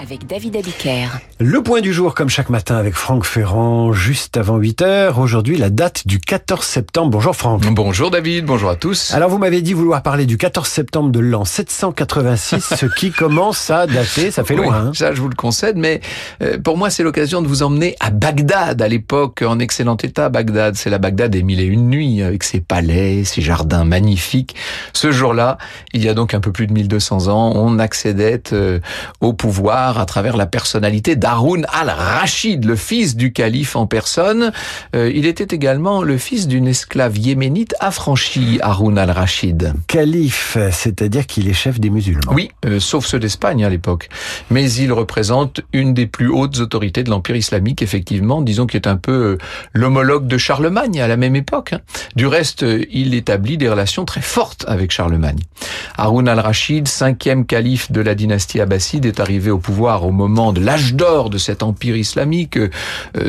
avec David Abiker. Le point du jour, comme chaque matin, avec Franck Ferrand, juste avant 8 heures. Aujourd'hui, la date du 14 septembre. Bonjour Franck. Bonjour David, bonjour à tous. Alors, vous m'avez dit vouloir parler du 14 septembre de l'an 786, ce qui commence à dater, ça fait Oui, loin. hein. ça je vous le concède, mais euh, pour moi c'est l'occasion de vous emmener à Bagdad, à l'époque en excellent état. Bagdad, c'est la Bagdad des mille et une nuits, avec ses palais, ses jardins magnifiques. Ce jour-là, il y a donc un peu plus de 1200 ans, on accédait euh, au pouvoir à travers la personnalité d'Haroun al-Rachid, le fils du calife en personne. Euh, il était également le fils d'une esclave yéménite affranchie, Haroun al-Rachid. Calife, c'est-à-dire qu'il est chef des musulmans. Oui, euh, sauf ceux d'Espagne à l'époque. Mais il représente une des plus hautes autorités de l'Empire islamique, effectivement, disons qu'il est un peu euh, l'homologue de Charlemagne à la même époque. hein. Du reste, euh, il établit des relations très fortes avec Charlemagne. Haroun al-Rachid, cinquième calife de la dynastie abbasside, est arrivé au pouvoir au moment de l'âge d'or de cet empire islamique. Euh,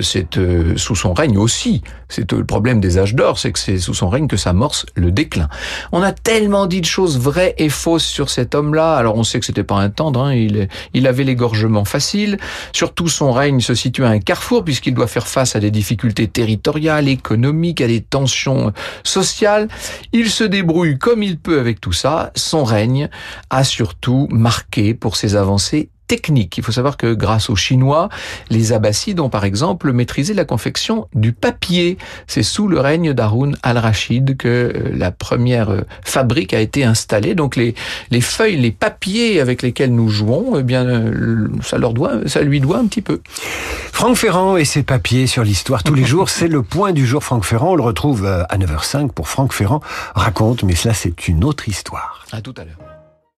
C'est euh, sous son règne aussi. C'est euh, le problème des âges d'or, c'est que c'est sous son règne que s'amorce le déclin. On a tellement dit de choses vraies et fausses sur cet homme-là. Alors on sait que c'était pas un tendre, hein. il, il avait l'égorgement facile. Surtout son règne se situe à un carrefour puisqu'il doit faire face à des difficultés territoriales, économiques, à des tensions sociales. Il se débrouille comme il peut avec tout ça. Son règne a surtout marqué pour ses avancées techniques. Il faut savoir que grâce aux Chinois, les Abbassides ont par exemple maîtrisé la confection du papier. C'est sous le règne d'Haroun al-Rachid que euh, la première euh, fabrique a été installée. Donc les, les feuilles, les papiers avec lesquels nous jouons, eh bien, euh, ça leur doit, ça lui doit un petit peu. Franck Ferrand et ses papiers sur l'histoire tous les jours, c'est le point du jour Franck Ferrand. On le retrouve à 9h05 pour Franck Ferrand raconte, mais cela c'est une autre histoire. À tout à l'heure.